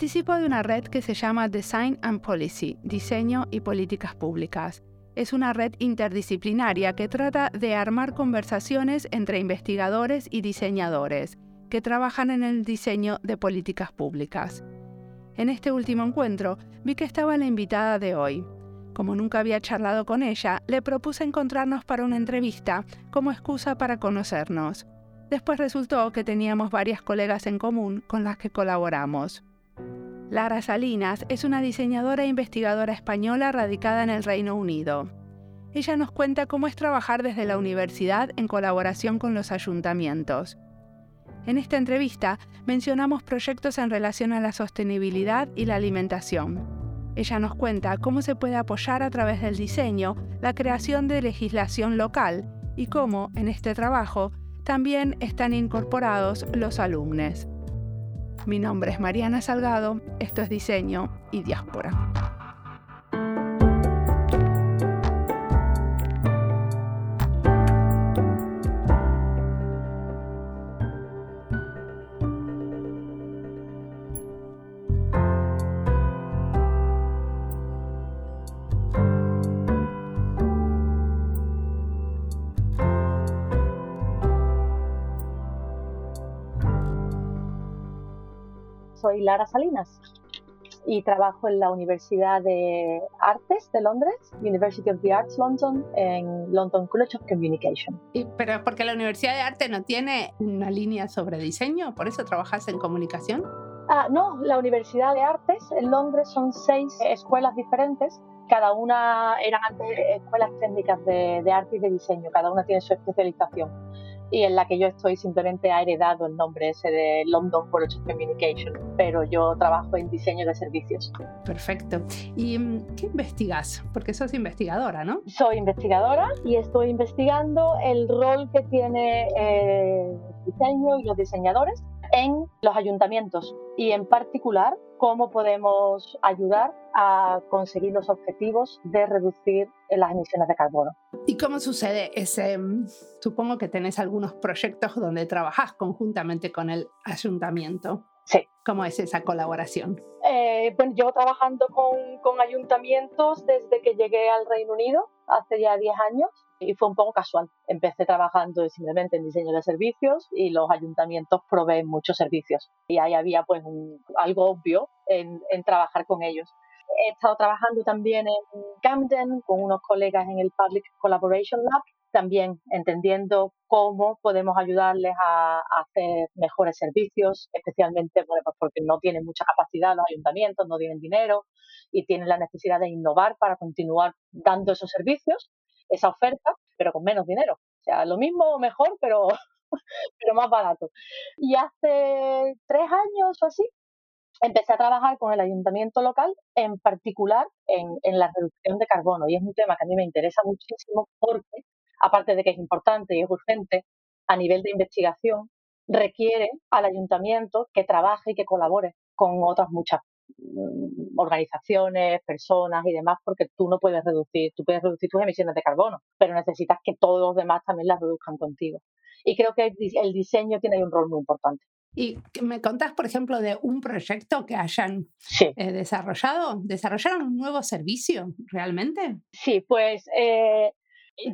Participo de una red que se llama Design and Policy, Diseño y Políticas Públicas. Es una red interdisciplinaria que trata de armar conversaciones entre investigadores y diseñadores que trabajan en el diseño de políticas públicas. En este último encuentro vi que estaba la invitada de hoy. Como nunca había charlado con ella, le propuse encontrarnos para una entrevista como excusa para conocernos. Después resultó que teníamos varias colegas en común con las que colaboramos. Lara Salinas es una diseñadora e investigadora española radicada en el Reino Unido. Ella nos cuenta cómo es trabajar desde la universidad en colaboración con los ayuntamientos. En esta entrevista mencionamos proyectos en relación a la sostenibilidad y la alimentación. Ella nos cuenta cómo se puede apoyar a través del diseño la creación de legislación local y cómo, en este trabajo, también están incorporados los alumnos. Mi nombre es Mariana Salgado, esto es Diseño y Diáspora. Soy Lara Salinas y trabajo en la Universidad de Artes de Londres, University of the Arts London, en London College of Communication. ¿Y, pero porque la Universidad de Arte no tiene una línea sobre diseño, por eso trabajas en comunicación. Ah, no, la Universidad de Artes en Londres son seis escuelas diferentes. Cada una eran antes escuelas técnicas de, de arte y de diseño, cada una tiene su especialización y en la que yo estoy simplemente ha heredado el nombre ese de London College of Communication, pero yo trabajo en diseño de servicios. Perfecto. ¿Y mm, qué investigas? Porque sos investigadora, ¿no? Soy investigadora y estoy investigando el rol que tiene el diseño y los diseñadores en los ayuntamientos y en particular cómo podemos ayudar a conseguir los objetivos de reducir las emisiones de carbono. ¿Y cómo sucede ese? Mm, supongo que tenés algunos proyectos donde trabajás conjuntamente con el ayuntamiento. Sí. ¿Cómo es esa colaboración? Eh, bueno, llevo trabajando con, con ayuntamientos desde que llegué al Reino Unido, hace ya 10 años, y fue un poco casual. Empecé trabajando simplemente en diseño de servicios y los ayuntamientos proveen muchos servicios. Y ahí había pues algo obvio en, trabajar con ellos. He estado trabajando también en Camden con unos colegas en el Public Collaboration Lab, también entendiendo cómo podemos ayudarles a, hacer mejores servicios, especialmente pues porque no tienen mucha capacidad los ayuntamientos, no tienen dinero y tienen la necesidad de innovar para continuar dando esos servicios esa oferta, pero con menos dinero. O sea, lo mismo o mejor, pero, pero más barato. Y hace tres años o así, empecé a trabajar con el ayuntamiento local, en particular en, en, la reducción de carbono. Y es un tema que a mí me interesa muchísimo porque, aparte de que es importante y es urgente, a nivel de investigación, requiere al ayuntamiento que trabaje y que colabore con otras muchas organizaciones, personas y demás, porque tú no puedes reducir, tú puedes reducir tus emisiones de carbono, pero necesitas que todos los demás también las reduzcan contigo. Y creo que el diseño tiene un rol muy importante. ¿Y me contás, por ejemplo, de un proyecto que hayan eh, desarrollado? ¿Desarrollaron un nuevo servicio realmente? Sí, pues eh,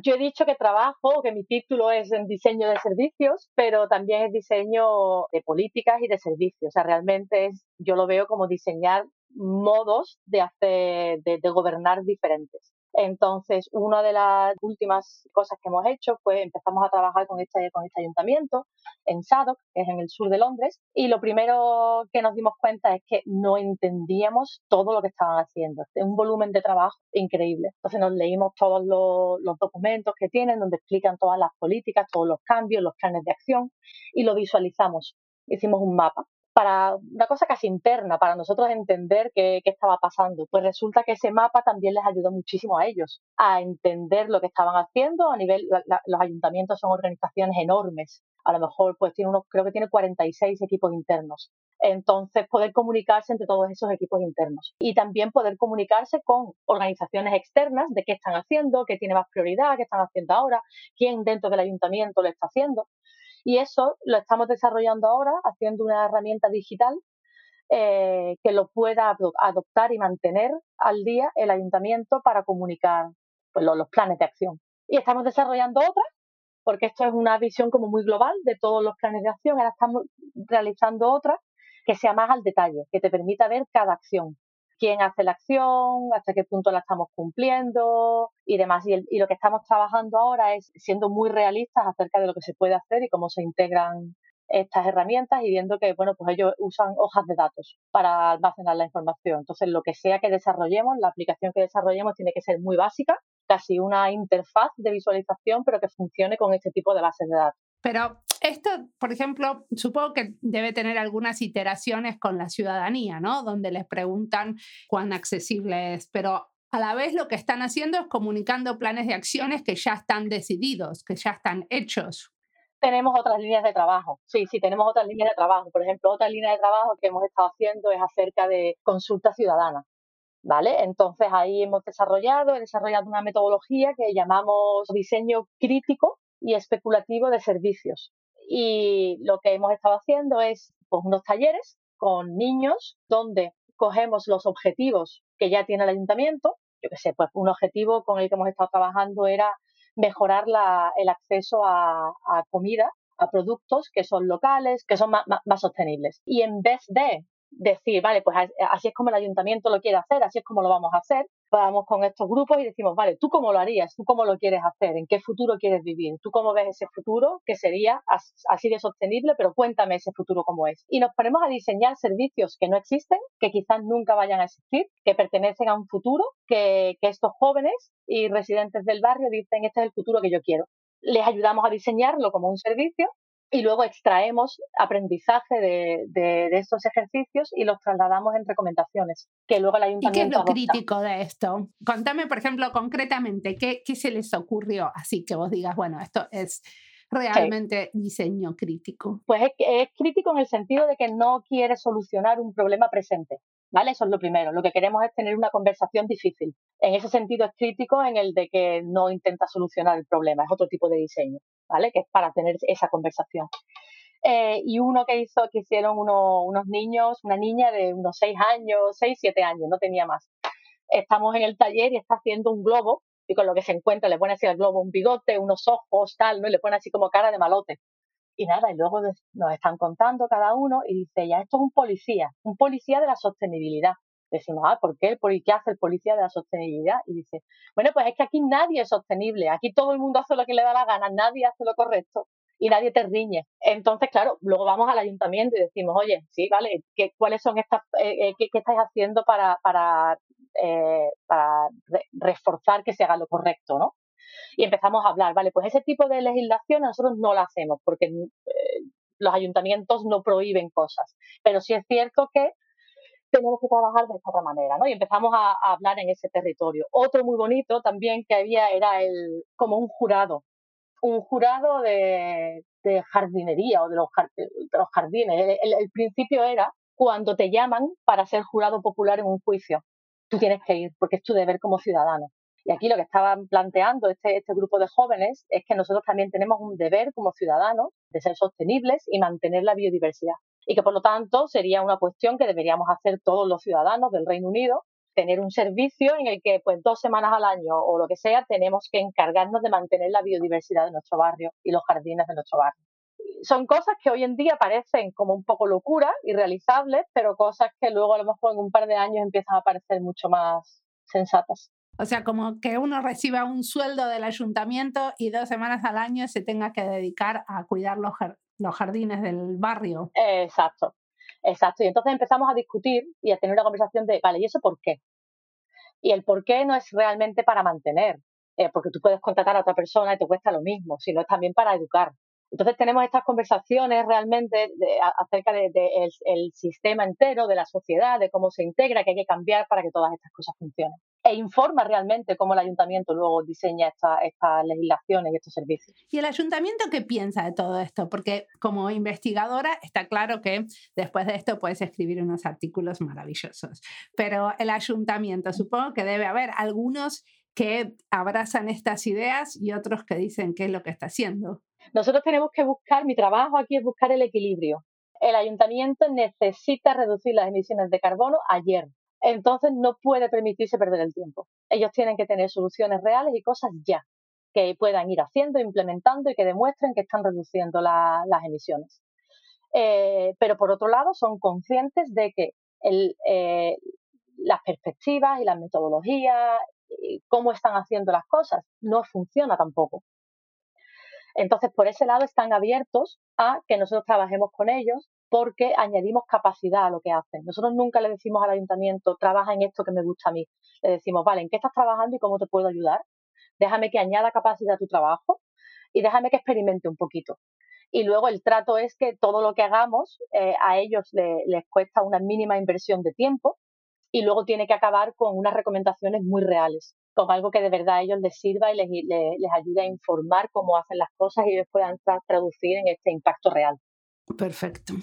yo he dicho que trabajo, que mi título es en diseño de servicios, pero también es diseño de políticas y de servicios. O sea, realmente es, yo lo veo como diseñar modos de hacer, de gobernar diferentes. Entonces, una de las últimas cosas que hemos hecho fue empezamos a trabajar con este, con este ayuntamiento en Sadok, que es en el sur de Londres, y lo primero que nos dimos cuenta es que no entendíamos todo lo que estaban haciendo. Es un volumen de trabajo increíble. Entonces nos leímos todos los documentos que tienen, donde explican todas las políticas, todos los cambios, los planes de acción, y lo visualizamos. Hicimos un mapa para una cosa casi interna, para nosotros entender qué, estaba pasando. Pues resulta que ese mapa también les ayudó muchísimo a ellos a entender lo que estaban haciendo. A nivel, los ayuntamientos son organizaciones enormes. A lo mejor, pues tiene uno, creo que tiene 46 equipos internos. Entonces, poder comunicarse entre todos esos equipos internos y también poder comunicarse con organizaciones externas de qué están haciendo, qué tiene más prioridad, qué están haciendo ahora, quién dentro del ayuntamiento lo está haciendo. Y eso lo estamos desarrollando ahora haciendo una herramienta digital eh, que lo pueda adoptar y mantener al día el ayuntamiento para comunicar pues, los, planes de acción. Y estamos desarrollando otras, porque esto es una visión como muy global de todos los planes de acción. Ahora estamos realizando otra que sea más al detalle, que te permita ver cada acción quién hace la acción, hasta qué punto la estamos cumpliendo y demás. Y, lo que estamos trabajando ahora es siendo muy realistas acerca de lo que se puede hacer y cómo se integran estas herramientas y viendo que, bueno, pues ellos usan hojas de datos para almacenar la información. Entonces, lo que sea que desarrollemos, la aplicación que desarrollemos tiene que ser muy básica, casi una interfaz de visualización, pero que funcione con este tipo de bases de datos. Pero esto, por ejemplo, supongo que debe tener algunas iteraciones con la ciudadanía, ¿no? Donde les preguntan cuán accesible es, pero a la vez lo que están haciendo es comunicando planes de acciones que ya están decididos, que ya están hechos. Tenemos otras líneas de trabajo, sí, sí, tenemos otras líneas de trabajo. Por ejemplo, otra línea de trabajo que hemos estado haciendo es acerca de consulta ciudadana. ¿Vale? Entonces ahí hemos desarrollado, he desarrollado una metodología que llamamos diseño crítico y especulativo de servicios. Y lo que hemos estado haciendo es pues, unos talleres con niños donde cogemos los objetivos que ya tiene el ayuntamiento. Yo que sé, pues un objetivo con el que hemos estado trabajando era mejorar el acceso a, comida, a productos que son locales, que son más sostenibles. Y en vez de decir, vale, pues así es como el ayuntamiento lo quiere hacer, así es como lo vamos a hacer. Vamos con estos grupos y decimos, vale, ¿tú cómo lo harías? ¿Tú cómo lo quieres hacer? ¿En qué futuro quieres vivir? ¿Tú cómo ves ese futuro que sería así de sostenible? Pero cuéntame ese futuro cómo es. Y nos ponemos a diseñar servicios que no existen, que quizás nunca vayan a existir, que pertenecen a un futuro, que, que estos jóvenes y residentes del barrio dicen, este es el futuro que yo quiero. Les ayudamos a diseñarlo como un servicio y luego extraemos aprendizaje de, de, estos ejercicios y los trasladamos en recomendaciones que luego el ayuntamiento. ¿Y qué es lo crítico de esto? Contame, por ejemplo, concretamente, ¿qué, ¿qué, se les ocurrió así que vos digas, bueno, esto es realmente diseño crítico? Pues es, es crítico en el sentido de que no quiere solucionar un problema presente. ¿Vale? Eso es lo primero. Lo que queremos es tener una conversación difícil. En ese sentido es crítico en el de que no intenta solucionar el problema, es otro tipo de diseño. ¿Vale? Que es para tener esa conversación. Eh, y uno que hizo, que hicieron unos niños, una niña de unos seis años, seis, siete años, no tenía más. Estamos en el taller y está haciendo un globo y con lo que se encuentra le pone así al globo un bigote, unos ojos, tal, ¿no? Y le pone así como cara de malote. Y nada, y luego nos están contando cada uno y dice, ya, esto es un policía, un policía de la sostenibilidad. Decimos, ah, ¿por qué? ¿Por qué hace el policía de la sostenibilidad? Y dice, bueno, pues es que aquí nadie es sostenible, aquí todo el mundo hace lo que le da la gana, nadie hace lo correcto y nadie te riñe. Entonces, claro, luego vamos al ayuntamiento y decimos, oye, sí, vale, ¿qué, ¿cuáles son estas, eh, eh, qué, estáis haciendo para, para, eh, para reforzar que se haga lo correcto, ¿no? Y empezamos a hablar, vale, pues ese tipo de legislación nosotros no la hacemos porque los ayuntamientos no prohíben cosas, pero sí es cierto que tenemos que trabajar de esta otra manera, ¿no? Y empezamos a, hablar en ese territorio. Otro muy bonito también que había era el como un jurado, un jurado de, jardinería o de los, jardines. El, principio era cuando te llaman para ser jurado popular en un juicio. Tú tienes que ir porque es tu deber como ciudadano. Y aquí lo que estaban planteando este, este grupo de jóvenes es que nosotros también tenemos un deber como ciudadanos de ser sostenibles y mantener la biodiversidad y que por lo tanto sería una cuestión que deberíamos hacer todos los ciudadanos del Reino Unido, tener un servicio en el que pues dos semanas al año o lo que sea tenemos que encargarnos de mantener la biodiversidad de nuestro barrio y los jardines de nuestro barrio. Son cosas que hoy en día parecen como un poco locura, irrealizables, pero cosas que luego a lo mejor en un par de años empiezan a parecer mucho más sensatas. O sea, como que uno reciba un sueldo del ayuntamiento y dos semanas al año se tenga que dedicar a cuidar los, los jardines del barrio. Exacto, exacto. Y entonces empezamos a discutir y a tener una conversación de, vale, ¿y eso por qué? Y el por qué no es realmente para mantener, eh, porque tú puedes contratar a otra persona y te cuesta lo mismo, sino es también para educar. Entonces tenemos estas conversaciones realmente acerca del de, el sistema entero, de la sociedad, de cómo se integra, que hay que cambiar para que todas estas cosas funcionen e informa realmente cómo el ayuntamiento luego diseña estas legislaciones y estos servicios. ¿Y el ayuntamiento qué piensa de todo esto? Porque como investigadora está claro que después de esto puedes escribir unos artículos maravillosos, pero el ayuntamiento supongo que debe haber algunos que abrazan estas ideas y otros que dicen qué es lo que está haciendo. Nosotros tenemos que buscar, mi trabajo aquí es buscar el equilibrio El ayuntamiento necesita reducir las emisiones de carbono ayer. Entonces no puede permitirse perder el tiempo. Ellos tienen que tener soluciones reales y cosas ya que puedan ir haciendo, implementando y que demuestren que están reduciendo las emisiones. Eh, pero por otro lado, son conscientes de que eh, las perspectivas y las metodologías, cómo están haciendo las cosas, no funciona tampoco. Entonces, por ese lado están abiertos a que nosotros trabajemos con ellos porque añadimos capacidad a lo que hacen. Nosotros nunca le decimos al ayuntamiento, trabaja en esto que me gusta a mí. Le decimos, vale, ¿en qué estás trabajando y cómo te puedo ayudar? Déjame que añada capacidad a tu trabajo y déjame que experimente un poquito. Y luego el trato es que todo lo que hagamos eh, a ellos les cuesta una mínima inversión de tiempo y luego tiene que acabar con unas recomendaciones muy reales, con algo que de verdad a ellos les sirva y les, les, ayude a informar cómo hacen las cosas y ellos puedan traducir en este impacto real. Perfecto.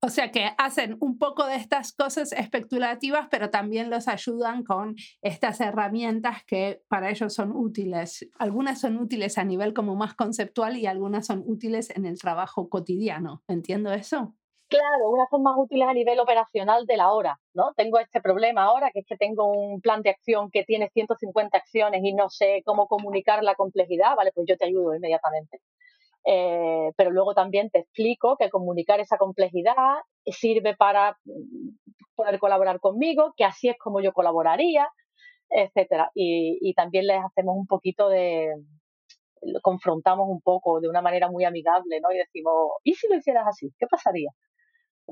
O sea que hacen un poco de estas cosas especulativas, pero también los ayudan con estas herramientas que para ellos son útiles. Algunas son útiles a nivel como más conceptual y algunas son útiles en el trabajo cotidiano. ¿Entiendo eso? Claro, unas son más útiles a nivel operacional de la hora, ¿no? Tengo este problema ahora, que es que tengo un plan de acción que tiene 150 acciones y no sé cómo comunicar la complejidad, vale, pues yo te ayudo inmediatamente. Eh, pero luego también te explico que comunicar esa complejidad sirve para mm, poder colaborar conmigo, que así es como yo colaboraría, etcétera. Y, y también les hacemos un poquito de, confrontamos un poco de una manera muy amigable, ¿no? Y decimos, ¿y si lo hicieras así? ¿Qué pasaría?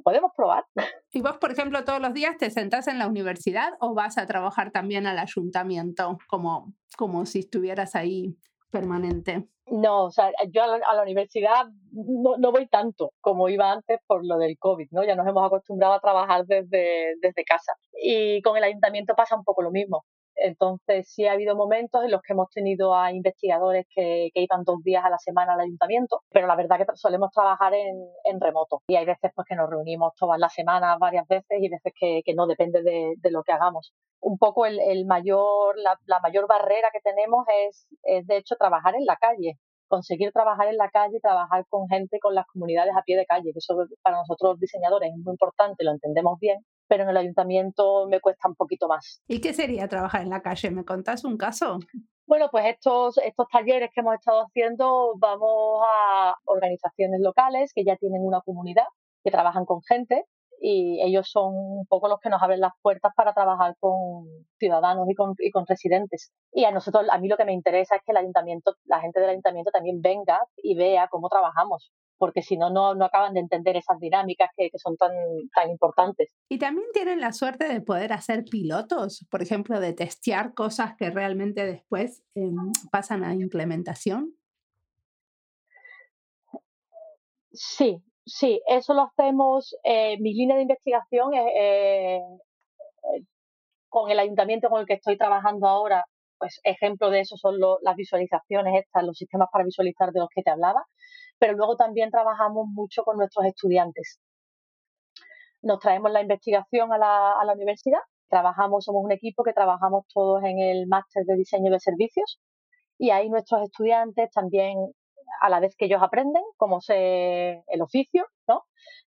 Podemos probar. ¿Y vos, por ejemplo, todos los días te sentás en la universidad o vas a trabajar también al ayuntamiento como, como si estuvieras ahí permanente? No, o sea, yo a la, universidad no, no, voy tanto como iba antes por lo del COVID, ¿no? Ya nos hemos acostumbrado a trabajar desde, desde casa. Y con el ayuntamiento pasa un poco lo mismo. Entonces, sí ha habido momentos en los que hemos tenido a investigadores que, iban dos días a la semana al ayuntamiento, pero la verdad que solemos trabajar en, remoto. Y hay veces pues, que nos reunimos todas las semanas varias veces y veces que, no depende de, lo que hagamos. Un poco el, mayor, la, mayor barrera que tenemos es, es, de hecho, trabajar en la calle conseguir trabajar en la calle, trabajar con gente, con las comunidades a pie de calle, que eso para nosotros los diseñadores es muy importante, lo entendemos bien, pero en el ayuntamiento me cuesta un poquito más. ¿Y qué sería trabajar en la calle? ¿Me contás un caso? Bueno, pues estos, estos talleres que hemos estado haciendo vamos a organizaciones locales que ya tienen una comunidad, que trabajan con gente y ellos son un poco los que nos abren las puertas para trabajar con ciudadanos y con, y con residentes. Y a nosotros, a mí lo que me interesa es que el ayuntamiento, la gente del ayuntamiento también venga y vea cómo trabajamos porque si no, no acaban de entender esas dinámicas que, que, son tan, tan importantes. Y también tienen la suerte de poder hacer pilotos, por ejemplo, de testear cosas que realmente después em, pasan a implementación. Sí, sí, eso lo hacemos. Eh, mi línea de investigación es eh, con el ayuntamiento con el que estoy trabajando ahora. Pues ejemplo de eso son las visualizaciones estas, los sistemas para visualizar de los que te hablaba pero luego también trabajamos mucho con nuestros estudiantes. Nos traemos la investigación a la, universidad, trabajamos, somos un equipo que trabajamos todos en el máster de diseño de servicios y ahí nuestros estudiantes también, a la vez que ellos aprenden cómo se el oficio, ¿no?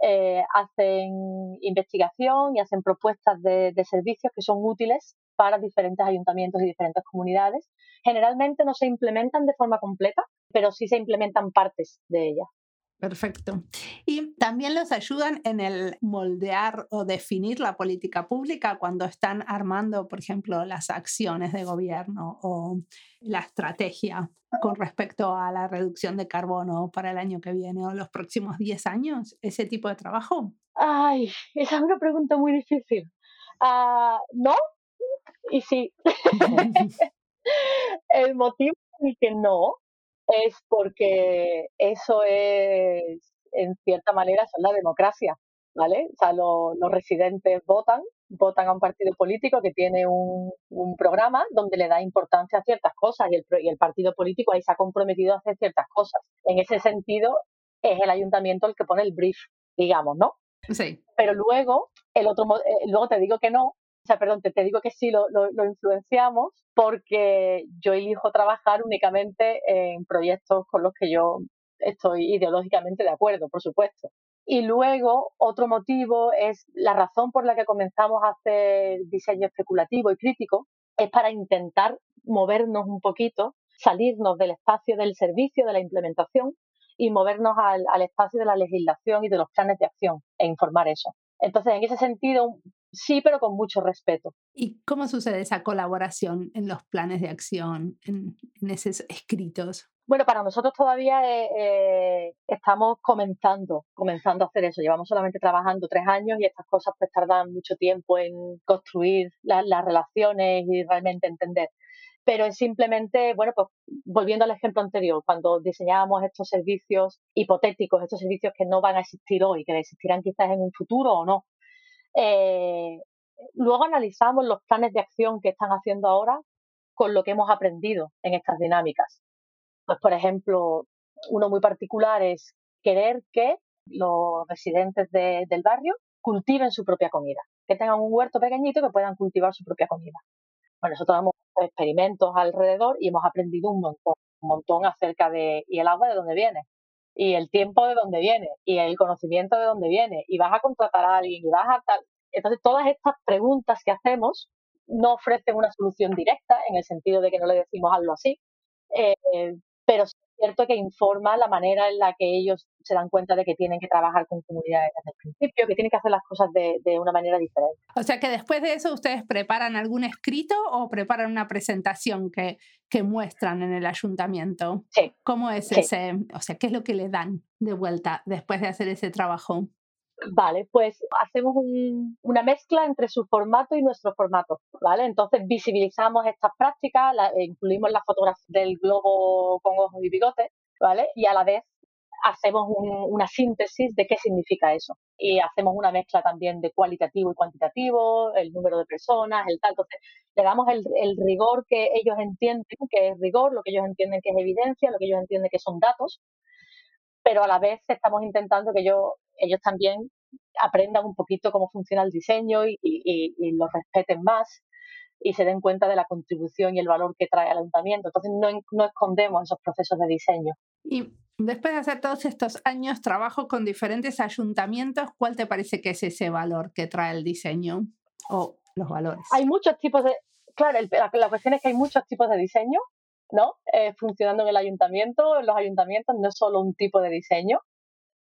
Eh, hacen investigación y hacen propuestas de servicios que son útiles para diferentes ayuntamientos y diferentes comunidades. Generalmente no se implementan de forma completa, pero sí se implementan partes de ella. Perfecto. Y también los ayudan en el moldear o definir la política pública cuando están armando, por ejemplo, las acciones de gobierno o la estrategia con respecto a la reducción de carbono para el año que viene o los próximos 10 años, ese tipo de trabajo. Ay, esa es una pregunta muy difícil. Uh, no, y sí. el motivo el que no es porque eso es, en cierta manera, es la democracia, ¿vale? O sea, los residentes votan, votan a un partido político que tiene un, programa donde le da importancia a ciertas cosas y el, y el partido político ahí se ha comprometido a hacer ciertas cosas. En ese sentido, es el ayuntamiento el que pone el brief, digamos, ¿no? Sí. Pero luego, el otro, eh, luego te digo que no, o sea, perdón, te, digo que sí lo, lo, influenciamos porque yo elijo trabajar únicamente en proyectos con los que yo estoy ideológicamente de acuerdo, por supuesto. Y luego, otro motivo es la razón por la que comenzamos a hacer diseño especulativo y crítico, es para intentar movernos un poquito, salirnos del espacio del servicio, de la implementación y movernos al, al espacio de la legislación y de los planes de acción e informar eso. Entonces, en ese sentido, sí, pero con mucho respeto. ¿Y cómo sucede esa colaboración en los planes de acción, en, esos escritos? Bueno, para nosotros todavía eh, eh, estamos comenzando, comenzando a hacer eso. Llevamos solamente trabajando tres años y estas cosas pues tardan mucho tiempo en construir las relaciones y realmente entender. Pero es simplemente, bueno, pues volviendo al ejemplo anterior, cuando diseñábamos estos servicios hipotéticos, estos servicios que no van a existir hoy, que existirán quizás en un futuro o no, eh, luego analizamos los planes de acción que están haciendo ahora con lo que hemos aprendido en estas dinámicas. Pues, por ejemplo, uno muy particular es querer que los residentes del barrio cultiven su propia comida, que tengan un huerto pequeñito que puedan cultivar su propia comida. Bueno, nosotros hemos hecho experimentos alrededor y hemos aprendido un montón, un montón acerca de, ¿y el agua de dónde viene? Y el tiempo de dónde viene y el conocimiento de dónde viene y vas a contratar a alguien y vas a tal. Entonces, todas estas preguntas que hacemos no ofrecen una solución directa en el sentido de que no le decimos algo así, eh, pero es cierto que informa la manera en la que ellos se dan cuenta de que tienen que trabajar con comunidades desde el principio, que tienen que hacer las cosas de, de una manera diferente. O sea que después de eso ustedes preparan algún escrito o preparan una presentación que, que muestran en el ayuntamiento. Sí. ¿Cómo es ese, o sea, qué es lo que le dan de vuelta después de hacer ese trabajo? Vale, pues hacemos una mezcla entre su formato y nuestro formato, ¿vale? Entonces visibilizamos estas prácticas, incluimos la fotografía del globo con ojos y bigotes, ¿vale? Y a la vez hacemos una síntesis de qué significa eso. Y hacemos una mezcla también de cualitativo y cuantitativo, el número de personas, el tal. Entonces, le damos el, el rigor que ellos entienden que es rigor, lo que ellos entienden que es evidencia, lo que ellos entienden que son datos, pero a la vez estamos intentando que ellos, ellos también aprendan un poquito cómo funciona el diseño y, y, y, lo respeten más y se den cuenta de la contribución y el valor que trae el ayuntamiento. Entonces no, no escondemos esos procesos de diseño. Y después de hacer todos estos años trabajo con diferentes ayuntamientos, ¿cuál te parece que es ese valor que trae el diseño o los valores? Hay muchos tipos de... Claro, la, la cuestión es que hay muchos tipos de diseño ¿no? Eh, funcionando en el ayuntamiento. En los ayuntamientos no es solo un tipo de diseño,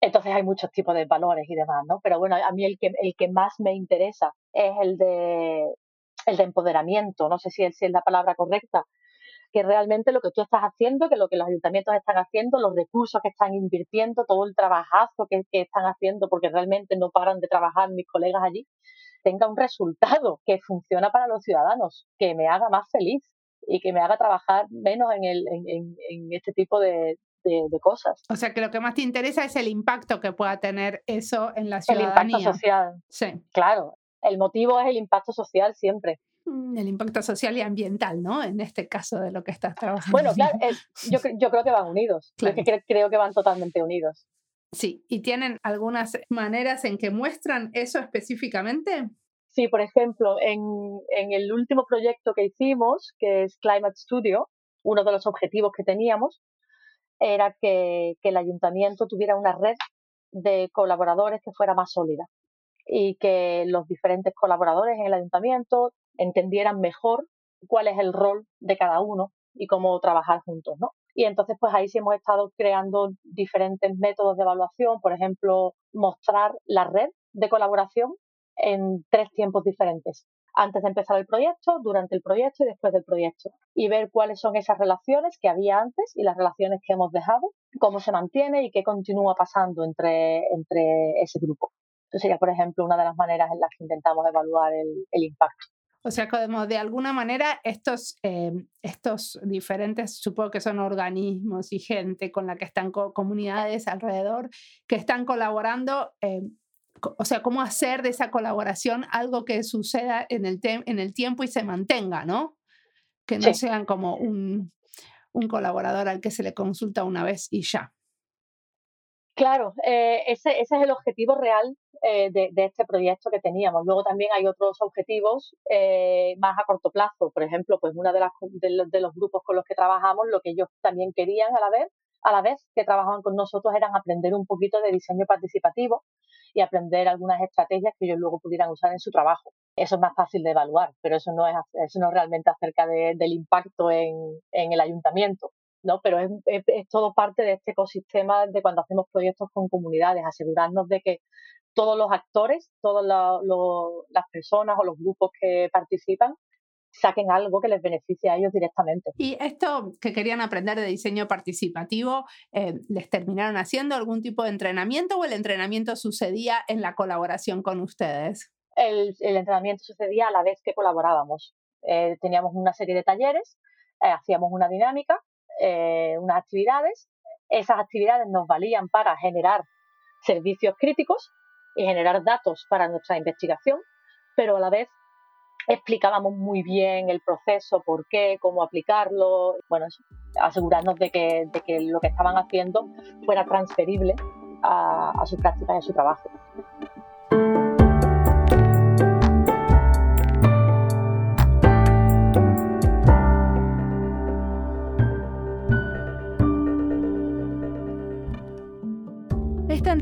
entonces hay muchos tipos de valores y demás, ¿no? Pero bueno, a mí el que, el que más me interesa es el de, el de empoderamiento, no sé si es, si es la palabra correcta, que realmente lo que tú estás haciendo, que lo que los ayuntamientos están haciendo, los recursos que están invirtiendo, todo el trabajazo que, que están haciendo, porque realmente no paran de trabajar mis colegas allí, tenga un resultado que funciona para los ciudadanos, que me haga más feliz y que me haga trabajar menos en, el, en, en, este tipo de, de, cosas. O sea que lo que más te interesa es el impacto que pueda tener eso en la ciudadanía. El impacto social. Sí. Claro, el motivo es el impacto social siempre. Mm, el impacto social y ambiental, ¿no? En este caso de lo que estás trabajando. Bueno, claro, yo, yo, creo que van unidos. Claro. Yo creo que van totalmente unidos. Sí, ¿y tienen algunas maneras en que muestran eso específicamente? Sí, por ejemplo, en, en, el último proyecto que hicimos, que es Climate Studio, uno de los objetivos que teníamos era que, que el ayuntamiento tuviera una red de colaboradores que fuera más sólida y que los diferentes colaboradores en el ayuntamiento entendieran mejor cuál es el rol de cada uno y cómo trabajar juntos, ¿no? Y entonces, pues ahí sí hemos estado creando diferentes métodos de evaluación, por ejemplo, mostrar la red de colaboración en tres tiempos diferentes. Antes de empezar el proyecto, durante el proyecto y después del proyecto. Y ver cuáles son esas relaciones que había antes y las relaciones que hemos dejado, cómo se mantiene y qué continúa pasando entre, entre ese grupo. Entonces sería, por ejemplo, una de las maneras en las que intentamos evaluar el, impacto. O sea, como de alguna manera estos, eh, estos diferentes, supongo que son organismos y gente con la que están co comunidades alrededor, que están colaborando, eh, o sea, cómo hacer de esa colaboración algo que suceda en el, en el tiempo y se mantenga, ¿no? Que no sí. sean como un, un, colaborador al que se le consulta una vez y ya. Claro, eh, ese, ese, es el objetivo real eh, de, de, este proyecto que teníamos. Luego también hay otros objetivos eh, más a corto plazo. Por ejemplo, pues una de, las, de, los, de los grupos con los que trabajamos, lo que ellos también querían a la vez a la vez que trabajaban con nosotros eran aprender un poquito de diseño participativo y aprender algunas estrategias que ellos luego pudieran usar en su trabajo. Eso es más fácil de evaluar, pero eso no es, eso no es realmente acerca del impacto en, en, el ayuntamiento. ¿no? Pero es, es, todo parte de este ecosistema de cuando hacemos proyectos con comunidades, asegurarnos de que todos los actores, todas las personas o los grupos que participan saquen algo que les beneficie a ellos directamente. ¿Y esto que querían aprender de diseño participativo, eh, les terminaron haciendo algún tipo de entrenamiento o el entrenamiento sucedía en la colaboración con ustedes? El, entrenamiento sucedía a la vez que colaborábamos. Eh, teníamos una serie de talleres, eh, hacíamos una dinámica, unas actividades. Esas actividades nos valían para generar servicios críticos y generar datos para nuestra investigación, pero a la vez explicábamos muy bien el proceso, por qué, cómo aplicarlo, bueno, asegurarnos de que, de que lo que estaban haciendo fuera transferible a, a sus prácticas y a su trabajo.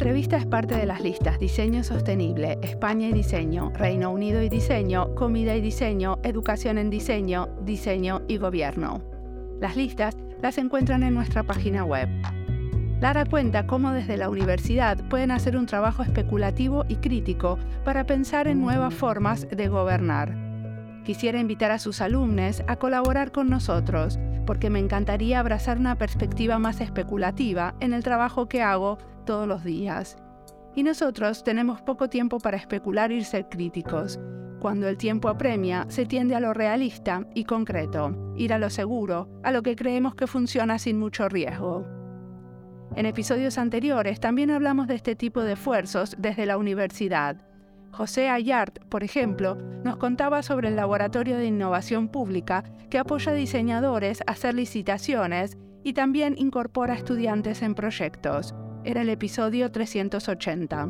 Entrevista es parte de las listas Diseño Sostenible, España y Diseño, Reino Unido y Diseño, Comida y Diseño, Educación en Diseño, Diseño y Gobierno. Las listas las encuentran en nuestra página web. Lara cuenta cómo desde la universidad pueden hacer un trabajo especulativo y crítico para pensar en nuevas formas de gobernar. Quisiera invitar a sus alumnos a colaborar con nosotros, porque me encantaría abrazar una perspectiva más especulativa en el trabajo que hago todos los días. Y nosotros tenemos poco tiempo para especular y ser críticos. Cuando el tiempo apremia, se tiende a lo realista y concreto, ir a lo seguro, a lo que creemos que funciona sin mucho riesgo. En episodios anteriores también hablamos de este tipo de esfuerzos desde la universidad. José Ayart, por ejemplo, nos contaba sobre el Laboratorio de Innovación Pública que apoya a diseñadores a hacer licitaciones y también incorpora estudiantes en proyectos era el episodio 380.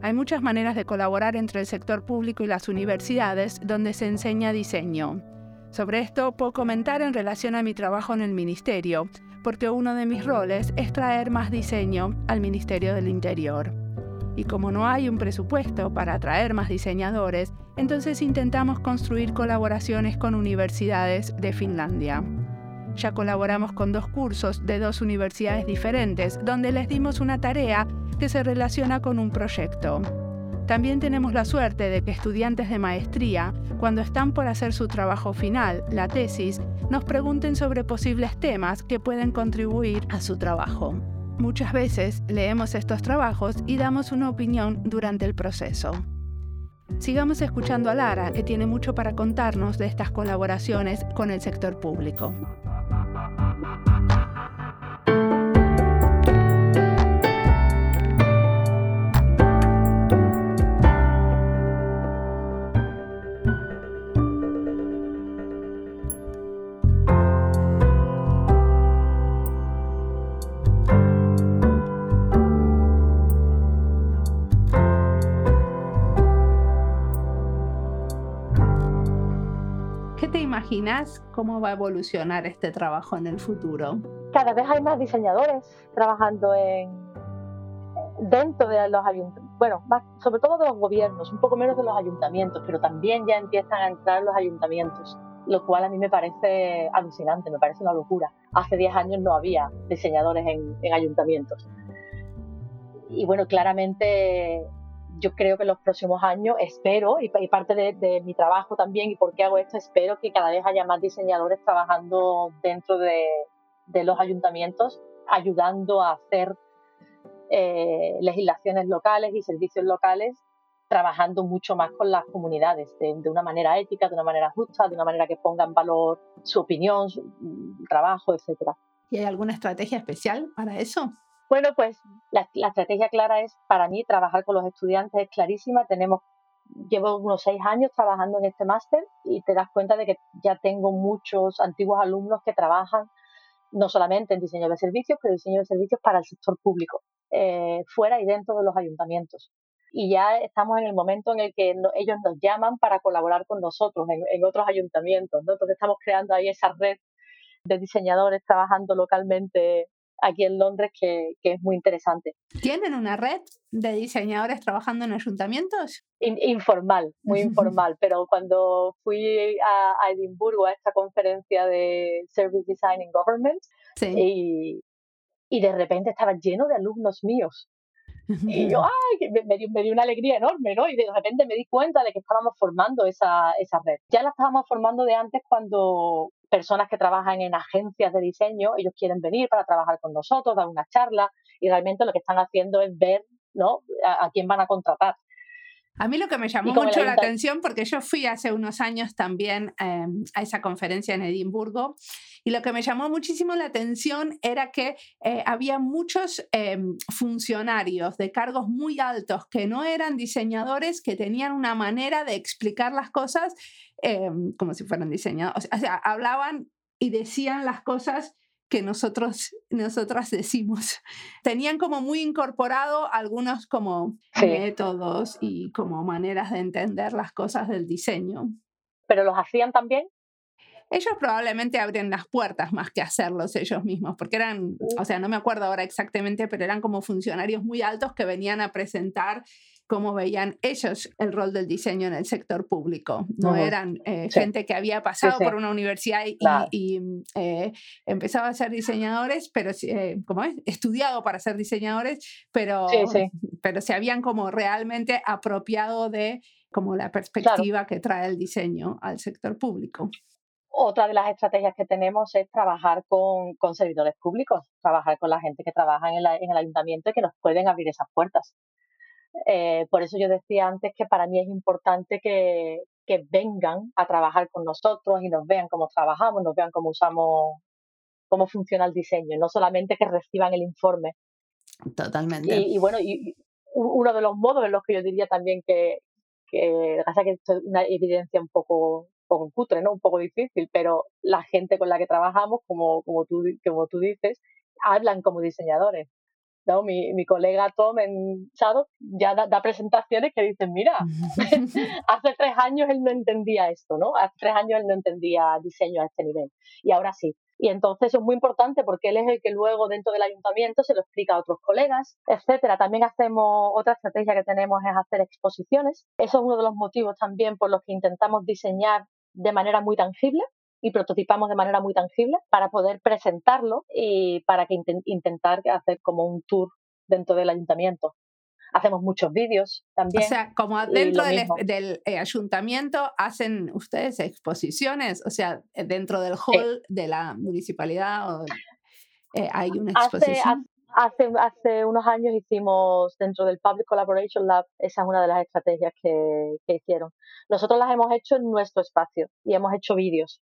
Hay muchas maneras de colaborar entre el sector público y las universidades donde se enseña diseño. Sobre esto puedo comentar en relación a mi trabajo en el ministerio, porque uno de mis roles es traer más diseño al Ministerio del Interior. Y como no hay un presupuesto para atraer más diseñadores, entonces intentamos construir colaboraciones con universidades de Finlandia. Ya colaboramos con dos cursos de dos universidades diferentes, donde les dimos una tarea que se relaciona con un proyecto. También tenemos la suerte de que estudiantes de maestría, cuando están por hacer su trabajo final, la tesis, nos pregunten sobre posibles temas que pueden contribuir a su trabajo. Muchas veces leemos estos trabajos y damos una opinión durante el proceso. Sigamos escuchando a Lara, que tiene mucho para contarnos de estas colaboraciones con el sector público. Bye. Imaginas cómo va a evolucionar este trabajo en el futuro? Cada vez hay más diseñadores trabajando en, dentro de los ayuntamientos, bueno, sobre todo de los gobiernos, un poco menos de los ayuntamientos, pero también ya empiezan a entrar los ayuntamientos, lo cual a mí me parece alucinante, me parece una locura. Hace 10 años no había diseñadores en, en ayuntamientos. Y bueno, claramente yo creo que en los próximos años espero, y, parte de, mi trabajo también, y por qué hago esto, espero que cada vez haya más diseñadores trabajando dentro de, los ayuntamientos, ayudando a hacer eh, legislaciones locales y servicios locales, trabajando mucho más con las comunidades, de, una manera ética, de una manera justa, de una manera que ponga en valor su opinión, su trabajo, etc. ¿Y hay alguna estrategia especial para eso? Bueno, pues la, estrategia clara es, para mí, trabajar con los estudiantes es clarísima. Tenemos, llevo unos seis años trabajando en este máster y te das cuenta de que ya tengo muchos antiguos alumnos que trabajan no solamente en diseño de servicios, pero diseño de servicios para el sector público, eh, fuera y dentro de los ayuntamientos. Y ya estamos en el momento en el que ellos nos llaman para colaborar con nosotros en, otros ayuntamientos. Entonces estamos creando ahí esa red de diseñadores trabajando localmente aquí en Londres que, es muy interesante. ¿Tienen una red de diseñadores trabajando en ayuntamientos? informal, muy informal, pero cuando fui a, Edimburgo a esta conferencia de Service Design in Government y, y de repente estaba lleno de alumnos míos y yo, ay, me, dio, me, dio, una alegría enorme, ¿no? Y de repente me di cuenta de que estábamos formando esa, esa red. Ya la estábamos formando de antes cuando personas que trabajan en agencias de diseño, ellos quieren venir para trabajar con nosotros, dar una charla y realmente lo que están haciendo es ver, ¿no? a quién van a contratar. A mí lo que me llamó mucho la atención, porque yo fui hace unos años también em, a esa conferencia en Edimburgo, y lo que me llamó muchísimo la atención era que eh, había muchos em, funcionarios de cargos muy altos que no eran diseñadores, que tenían una manera de explicar las cosas em, como si fueran diseñadores. O sea, hablaban y decían las cosas que nosotros, nosotras decimos. Tenían como muy incorporado algunos como métodos y como maneras de entender las cosas del diseño. ¿Pero los hacían también? Ellos probablemente abren las puertas más que hacerlos ellos mismos, porque eran, o sea, no me acuerdo ahora exactamente, pero eran como funcionarios muy altos que venían a presentar cómo veían ellos el rol del diseño en el sector público. No eran eh, gente que había pasado por una universidad y, mm, eh, empezaba a ser diseñadores, pero eh, como es, estudiado para ser diseñadores, pero, pero se habían como realmente apropiado de como la perspectiva que trae el diseño al sector público. Otra de las estrategias que tenemos es trabajar con, con servidores públicos, trabajar con la gente que trabaja en, en el ayuntamiento y que nos pueden abrir esas puertas. Eh, por eso yo decía antes que para mí es importante que, que vengan a trabajar con nosotros y nos vean cómo trabajamos, nos vean cómo usamos, cómo funciona el diseño, no solamente que reciban el informe. Totalmente. Y, bueno, y uno de los modos en los que yo diría también que, que, que es una evidencia un poco, poco cutre, ¿no? Un poco difícil, pero la gente con la que trabajamos, como, como, tú, como tú dices, hablan como diseñadores. ¿No? Mi, mi colega Tom en Shadow ya da, presentaciones que dicen, mira, hace tres años él no entendía esto, ¿no? Hace tres años él no entendía diseño a este nivel. Y ahora sí. Y entonces es muy importante porque él es el que luego dentro del ayuntamiento se lo explica a otros colegas, etcétera. También hacemos, otra estrategia que tenemos es hacer exposiciones. Eso es uno de los motivos también por los que intentamos diseñar de manera muy tangible y prototipamos de manera muy tangible para poder presentarlo y para que intentar hacer como un tour dentro del ayuntamiento. Hacemos muchos vídeos también. O sea, como dentro del, eh, ayuntamiento hacen ustedes exposiciones, o sea, eh, dentro del hall de la municipalidad eh, hay una exposición. Hace, hace, unos años hicimos dentro del Public Collaboration Lab, esa es una de las estrategias que, que hicieron. Nosotros las hemos hecho en nuestro espacio y hemos hecho vídeos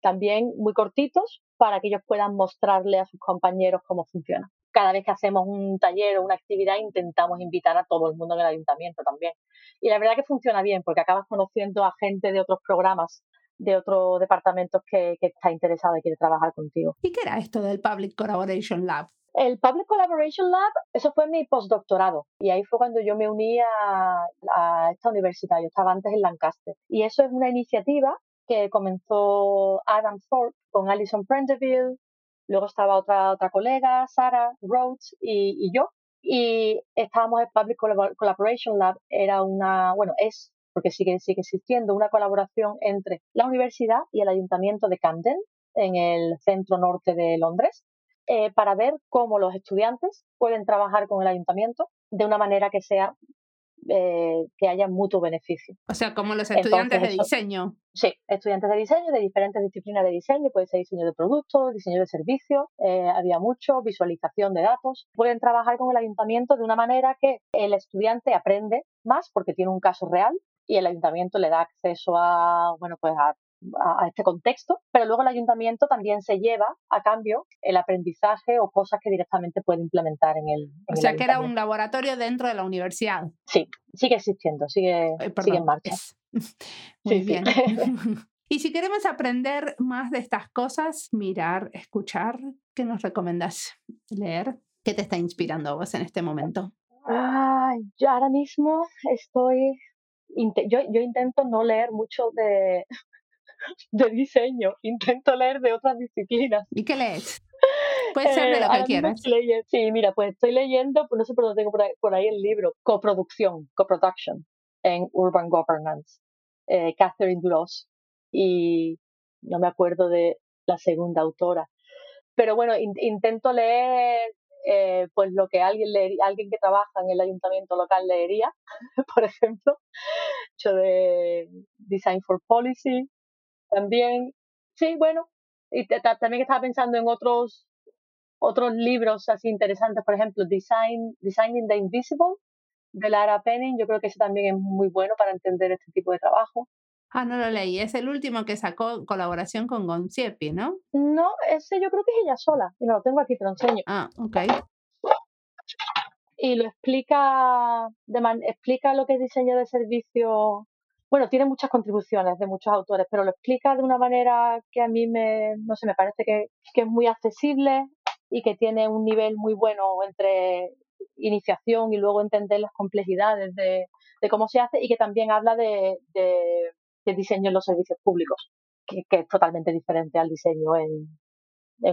también muy cortitos para que ellos puedan mostrarle a sus compañeros cómo funciona. Cada vez que hacemos un taller o una actividad intentamos invitar a todo el mundo en el ayuntamiento también. Y la verdad que funciona bien porque acabas conociendo a gente de otros programas de otros departamentos que, que está interesado y quiere trabajar contigo. ¿Y qué era esto del Public Collaboration Lab? El Public Collaboration Lab, eso fue mi postdoctorado y ahí fue cuando yo me uní a, a, esta universidad. Yo estaba antes en Lancaster y eso es una iniciativa que comenzó Adam Thorpe con Alison Prendeville, luego estaba otra, otra colega, Sarah Rhodes y, yo, y estábamos en Public Collaboration Lab, era una, bueno, es, porque sigue, sigue existiendo, una colaboración entre la universidad y el ayuntamiento de Camden, en el centro norte de Londres, eh, para ver cómo los estudiantes pueden trabajar con el ayuntamiento de una manera que sea eh, que haya mutuo beneficio. O sea, como los estudiantes de diseño. Sí, estudiantes de diseño, de diferentes disciplinas de diseño, puede ser diseño de productos, diseño de servicios, eh, había mucho, visualización de datos. Pueden trabajar con el ayuntamiento de una manera que el estudiante aprende más porque tiene un caso real y el ayuntamiento le da acceso a, bueno, pues a a, este contexto, pero luego el ayuntamiento también se lleva a cambio el aprendizaje o cosas que directamente puede implementar en el. o sea, que era un laboratorio dentro de la universidad. Sí, sigue existiendo, sigue, eh, sigue en marcha. Muy bien. y si queremos aprender más de estas cosas, mirar, escuchar, ¿qué nos recomendas leer? ¿Qué te está inspirando a vos en este momento? yo ahora mismo estoy yo, yo, intento no leer mucho de, de diseño, intento leer de otras disciplinas. ¿Y qué lees? Puede ser de lo que quieras. Sí, mira, pues estoy leyendo, pues no sé por dónde tengo por ahí, el libro, Coproducción, Coproduction en Urban Governance, eh, Catherine Duros, y no me acuerdo de la segunda autora. Pero bueno, intento leer eh, pues lo que alguien leería, alguien que trabaja en el ayuntamiento local leería, por ejemplo, hecho de Design for Policy, también, sí, bueno, y también estaba pensando en otros otros libros así interesantes, por ejemplo, Design, Designing the Invisible, de Lara Penning, yo creo que ese también es muy bueno para entender este tipo de trabajo. Ah, no lo leí. Es el último que sacó colaboración con Gonciepi, ¿no? No, ese yo creo que es ella sola. Y no lo tengo aquí, te lo enseño. Ah, ok. Y lo explica, de explica lo que es diseño de servicio. Bueno, tiene muchas contribuciones de muchos autores, pero lo explica de una manera que a mí me, no sé, me parece que, que es muy accesible y que tiene un nivel muy bueno entre iniciación y luego entender las complejidades de, de cómo se hace y que también habla de, diseño en los servicios públicos, que, es totalmente diferente al diseño en,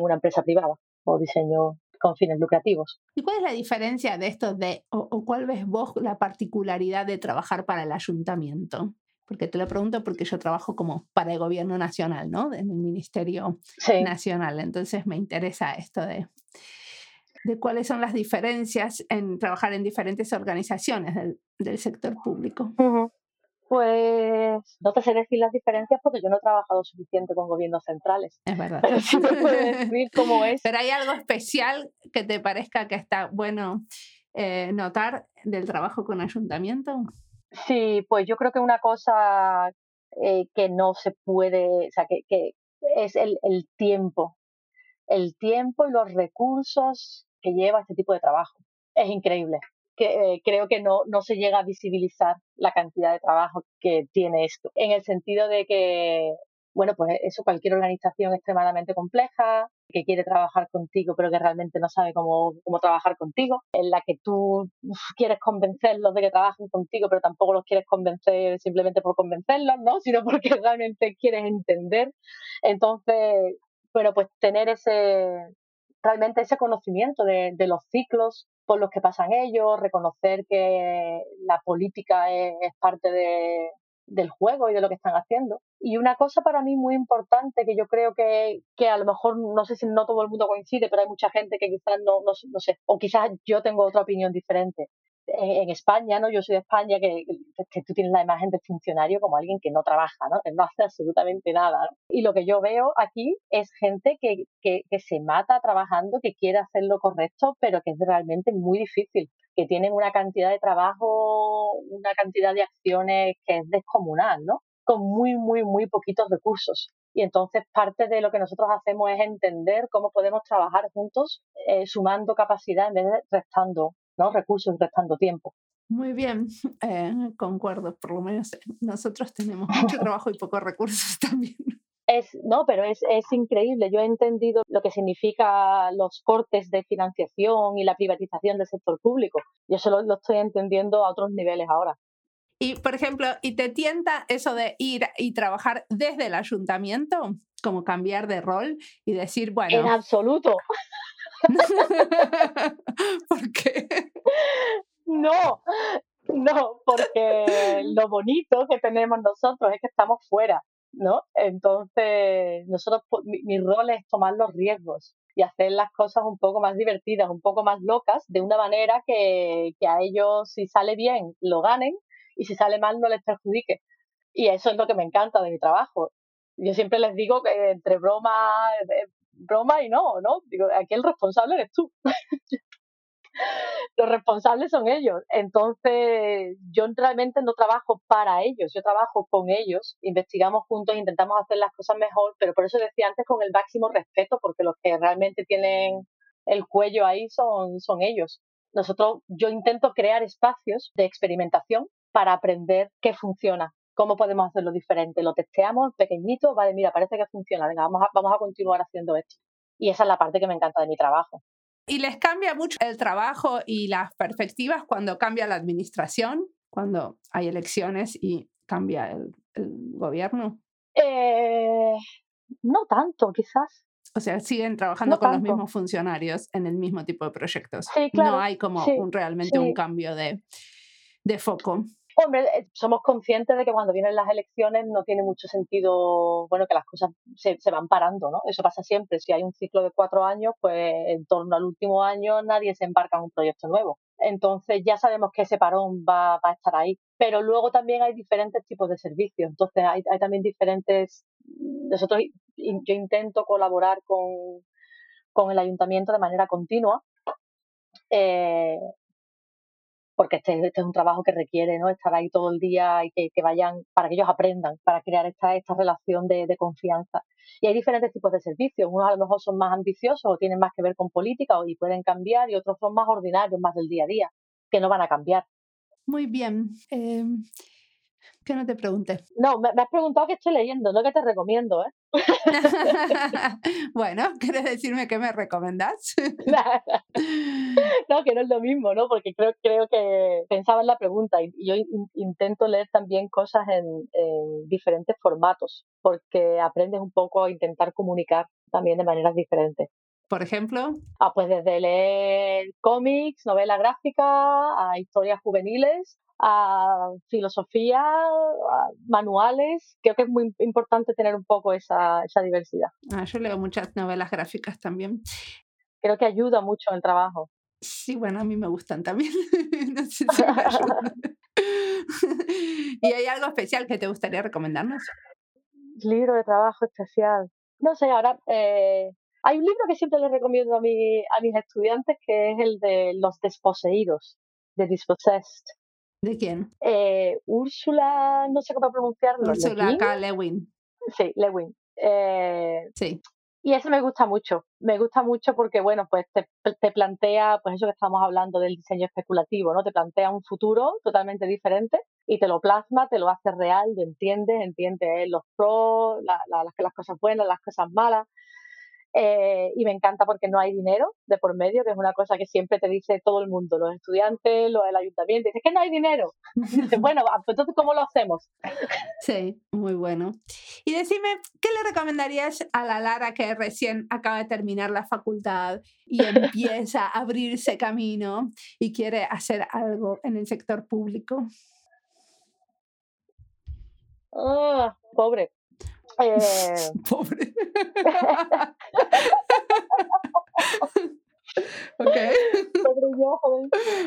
una empresa privada o diseño con fines lucrativos. ¿Y cuál es la diferencia de esto de, o, cuál ves vos la particularidad de trabajar para el ayuntamiento? Porque te lo pregunto porque yo trabajo como para el gobierno nacional, ¿no? En el Ministerio Nacional. Entonces me interesa esto de, de cuáles son las diferencias en trabajar en diferentes organizaciones del, sector público. Pues no te sé decir las diferencias porque yo no he trabajado suficiente con gobiernos centrales. Es verdad. Pero sí te puedo decir cómo es. Pero hay algo especial que te parezca que está bueno eh, notar del trabajo con ayuntamiento. Sí, pues yo creo que una cosa eh, que no se puede, o sea, que, que es el, el tiempo. El tiempo y los recursos que lleva este tipo de trabajo. Es increíble que eh, creo que no, no se llega a visibilizar la cantidad de trabajo que tiene esto, en el sentido de que, bueno, pues eso, cualquier organización extremadamente compleja, que quiere trabajar contigo, pero que realmente no sabe cómo, cómo trabajar contigo, en la que tú quieres convencerlos de que trabajen contigo, pero tampoco los quieres convencer simplemente por convencerlos, ¿no? Sino porque realmente quieres entender. Entonces, bueno, pues tener ese, realmente ese conocimiento de, de los ciclos por los que pasan ellos, reconocer que la política es, parte de, del juego y de lo que están haciendo. Y una cosa para mí muy importante que yo creo que, que a lo mejor, no sé si no todo el mundo coincide, pero hay mucha gente que quizás no, no, no sé, o quizás yo tengo otra opinión diferente, en, España, ¿no? Yo soy de España, que, que, tú tienes la imagen de funcionario como alguien que no trabaja, ¿no? Que no hace absolutamente nada. Y lo que yo veo aquí es gente que, que, que se mata trabajando, que quiere hacer lo correcto, pero que es realmente muy difícil, que tienen una cantidad de trabajo, una cantidad de acciones que es descomunal, ¿no? Con muy, muy, muy poquitos recursos. Y entonces parte de lo que nosotros hacemos es entender cómo podemos trabajar juntos, eh, sumando capacidad en vez de restando ¿no? recursos restando tiempo. Muy bien, eh, concuerdo, por lo menos nosotros tenemos mucho trabajo y pocos recursos también. Es, no, pero es, es increíble. Yo he entendido lo que significa los cortes de financiación y la privatización del sector público. Yo solo lo estoy entendiendo a otros niveles ahora. Y, por ejemplo, ¿y te tienta eso de ir y trabajar desde el ayuntamiento? Como cambiar de rol y decir, bueno... En absoluto. ¿Por qué? No, no, porque lo bonito que tenemos nosotros es que estamos fuera, ¿no? Entonces, nosotros, mi, rol es tomar los riesgos y hacer las cosas un poco más divertidas, un poco más locas, de una manera que, que a ellos, si sale bien, lo ganen y si sale mal, no les perjudique. Y eso es lo que me encanta de mi trabajo. Yo siempre les digo que entre broma, eh, broma y no, ¿no? Digo, aquí el responsable eres tú. Los responsables son ellos. Entonces, yo realmente no trabajo para ellos, yo trabajo con ellos, investigamos juntos, intentamos hacer las cosas mejor, pero por eso decía antes con el máximo respeto, porque los que realmente tienen el cuello ahí son, son ellos. Nosotros, yo intento crear espacios de experimentación para aprender qué funciona, ¿Cómo podemos hacerlo diferente? Lo testeamos pequeñito, vale, mira, parece que funciona, venga, vamos a, vamos a continuar haciendo esto. Y esa es la parte que me encanta de mi trabajo. ¿Y les cambia mucho el trabajo y las perspectivas cuando cambia la administración, cuando hay elecciones y cambia el, gobierno? Eh, no tanto, quizás. O sea, siguen trabajando con los mismos funcionarios en el mismo tipo de proyectos. Sí, claro. No hay como un, realmente un cambio de, de foco. Hombre, eh, somos conscientes de que cuando vienen las elecciones no tiene mucho sentido, bueno, que las cosas se, se, van parando, ¿no? Eso pasa siempre. Si hay un ciclo de cuatro años, pues en torno al último año nadie se embarca en un proyecto nuevo. Entonces ya sabemos que ese parón va, va a estar ahí. Pero luego también hay diferentes tipos de servicios. Entonces hay, hay también diferentes... Nosotros, yo intento colaborar con, con el ayuntamiento de manera continua. Eh, porque este, este, es un trabajo que requiere ¿no? estar ahí todo el día y que, vayan, para que ellos aprendan, para crear esta, esta relación de, confianza. Y hay diferentes tipos de servicios, unos a lo mejor son más ambiciosos o tienen más que ver con política y pueden cambiar, y otros son más ordinarios, más del día a día, que no van a cambiar. Muy bien. Eh, que no te pregunte. No, me, has preguntado qué estoy leyendo, no que te recomiendo, ¿eh? bueno, ¿quieres decirme qué me recomendas? no, que no es lo mismo, ¿no? Porque creo, creo que pensaba en la pregunta y, yo intento leer también cosas en, en diferentes formatos, porque aprendes un poco a intentar comunicar también de maneras diferentes. Por ejemplo. Ah, pues desde leer cómics, novela gráfica, a historias juveniles, a filosofía, a manuales. Creo que es muy importante tener un poco esa, esa diversidad. Ah, yo leo muchas novelas gráficas también. Creo que ayuda mucho el trabajo. Sí, bueno, a mí me gustan también. no sé si me ¿Y hay algo especial que te gustaría recomendarnos? Libro de trabajo especial. No sé, ahora eh, hay un libro que siempre le recomiendo a, mi, a mis estudiantes que es el de Los Desposeídos, de Dispossessed. ¿De quién? Eh, Úrsula, no sé cómo pronunciarlo. Úrsula K. Lewin. Sí, Lewin. Eh, sí. Y eso me gusta mucho. Me gusta mucho porque, bueno, pues te, te, plantea, pues eso que estamos hablando del diseño especulativo, ¿no? Te plantea un futuro totalmente diferente y te lo plasma, te lo hace real, lo entiendes, entiendes los pros, la, la, las cosas buenas, las cosas malas. Eh, y me encanta porque no hay dinero de por medio, que es una cosa que siempre te dice todo el mundo, los estudiantes, los del ayuntamiento, dice que no hay dinero. bueno, pues entonces, ¿cómo lo hacemos? Sí, muy bueno. Y decime, ¿qué le recomendarías a la Lara que recién acaba de terminar la facultad y empieza a abrirse camino y quiere hacer algo en el sector público? Ah, pobre. Eh... Pobre. ok.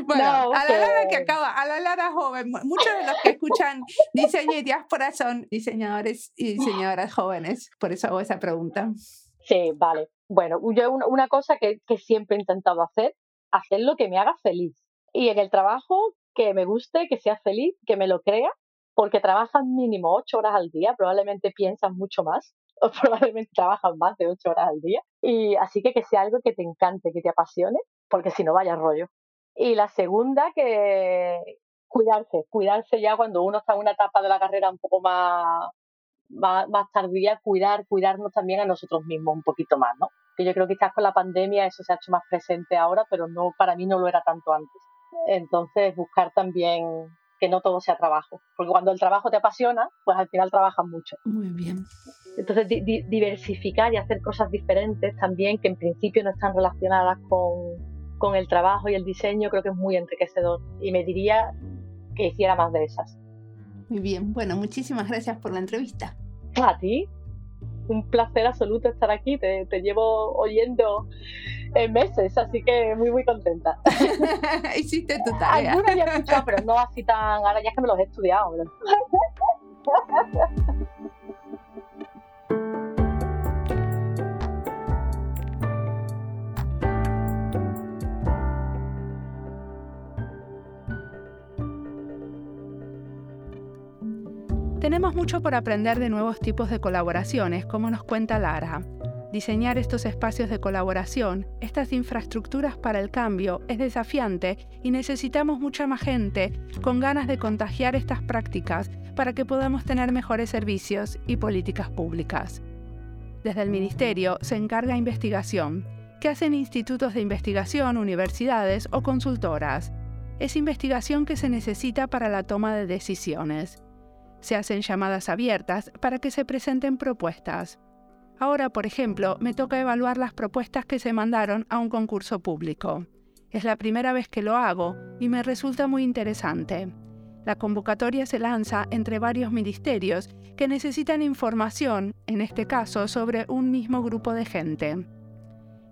Bueno, a la Lara que acaba, a la Lara joven, muchos de los que escuchan diseño y diáspora son diseñadores y diseñadoras jóvenes, por eso hago esa pregunta. Sí, vale. Bueno, yo una cosa que, que siempre he intentado hacer, hacer lo que me haga feliz. Y en el trabajo, que me guste, que sea feliz, que me lo crea porque trabajan mínimo ocho horas al día, probablemente piensan mucho más probablemente trabajan más de ocho horas al día. Y así que que sea algo que te encante, que te apasione, porque si no vaya rollo. Y la segunda, que cuidarse, cuidarse ya cuando uno está en una etapa de la carrera un poco más, más, más tardía, cuidar, cuidarnos también a nosotros mismos un poquito más, ¿no? Que yo creo que quizás con la pandemia eso se ha hecho más presente ahora, pero no, para mí no lo era tanto antes. Entonces, buscar también que no todo sea trabajo. Porque cuando el trabajo te apasiona, pues al final trabajas mucho. Muy bien. Entonces, diversificar y hacer cosas diferentes también, que en principio no están relacionadas con, con el trabajo y el diseño, creo que es muy enriquecedor. Y me diría que hiciera más de esas. Muy bien. Bueno, muchísimas gracias por la entrevista. A ti. Un placer absoluto estar aquí. Te, te llevo oyendo en meses, así que muy, muy contenta. Hiciste tu tarea. Algunos ya he escuchado, pero no así tan. Ahora ya es que me los he estudiado. Tenemos mucho por aprender de nuevos tipos de colaboraciones, como nos cuenta Lara. Diseñar estos espacios de colaboración, estas infraestructuras para el cambio, es desafiante y necesitamos mucha más gente con ganas de contagiar estas prácticas para que podamos tener mejores servicios y políticas públicas. Desde el Ministerio se encarga investigación, que hacen institutos de investigación, universidades o consultoras. Es investigación que se necesita para la toma de decisiones. Se hacen llamadas abiertas para que se presenten propuestas Ahora, por ejemplo, me toca evaluar las propuestas que se mandaron a un concurso público. Es la primera vez que lo hago y me resulta muy interesante. La convocatoria se lanza entre varios ministerios que necesitan información, en este caso, sobre un mismo grupo de gente.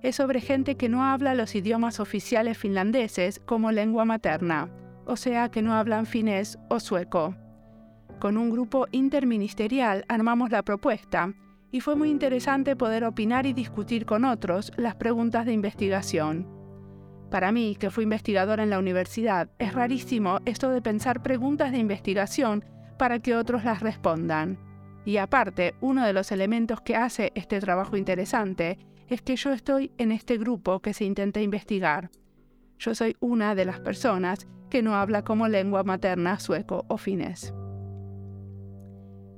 Es sobre gente que no habla los idiomas oficiales finlandeses como lengua materna, o sea que no hablan finés o sueco. Con un grupo interministerial armamos la propuesta y fue muy interesante poder opinar y discutir con otros las preguntas de investigación. Para mí, que fui investigadora en la universidad, es rarísimo esto de pensar preguntas de investigación para que otros las respondan. Y aparte, uno de los elementos que hace este trabajo interesante es que yo estoy en este grupo que se intenta investigar. Yo soy una de las personas que no habla como lengua materna sueco o finés.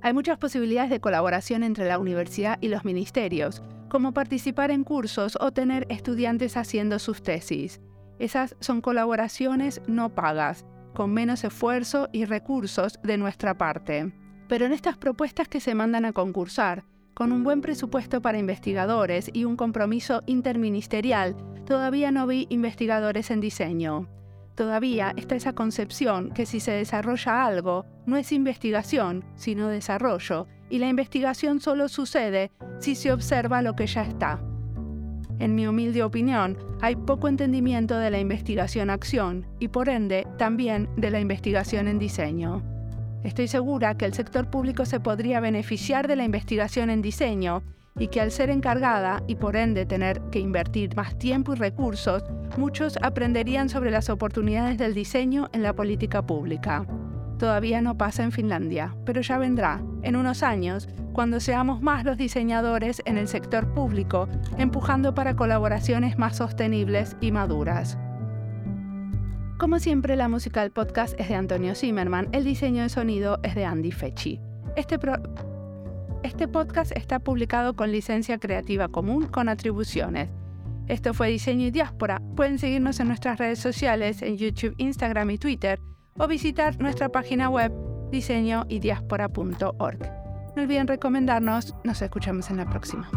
Hay muchas posibilidades de colaboración entre la universidad y los ministerios, como participar en cursos o tener estudiantes haciendo sus tesis. Esas son colaboraciones no pagas, con menos esfuerzo y recursos de nuestra parte. Pero en estas propuestas que se mandan a concursar, con un buen presupuesto para investigadores y un compromiso interministerial, todavía no vi investigadores en diseño. Todavía está esa concepción que si se desarrolla algo, no es investigación, sino desarrollo, y la investigación solo sucede si se observa lo que ya está. En mi humilde opinión, hay poco entendimiento de la investigación-acción y por ende también de la investigación en diseño. Estoy segura que el sector público se podría beneficiar de la investigación en diseño y que al ser encargada y por ende tener que invertir más tiempo y recursos, muchos aprenderían sobre las oportunidades del diseño en la política pública. Todavía no pasa en Finlandia, pero ya vendrá, en unos años, cuando seamos más los diseñadores en el sector público, empujando para colaboraciones más sostenibles y maduras. Como siempre, la música podcast es de Antonio Zimmerman, el diseño de sonido es de Andy Fechi. Este, este podcast está publicado con licencia creativa común con atribuciones. Esto fue Diseño y Diáspora. Pueden seguirnos en nuestras redes sociales, en YouTube, Instagram y Twitter o visitar nuestra página web diseñoydiaspora.org. No olviden recomendarnos, nos escuchamos en la próxima.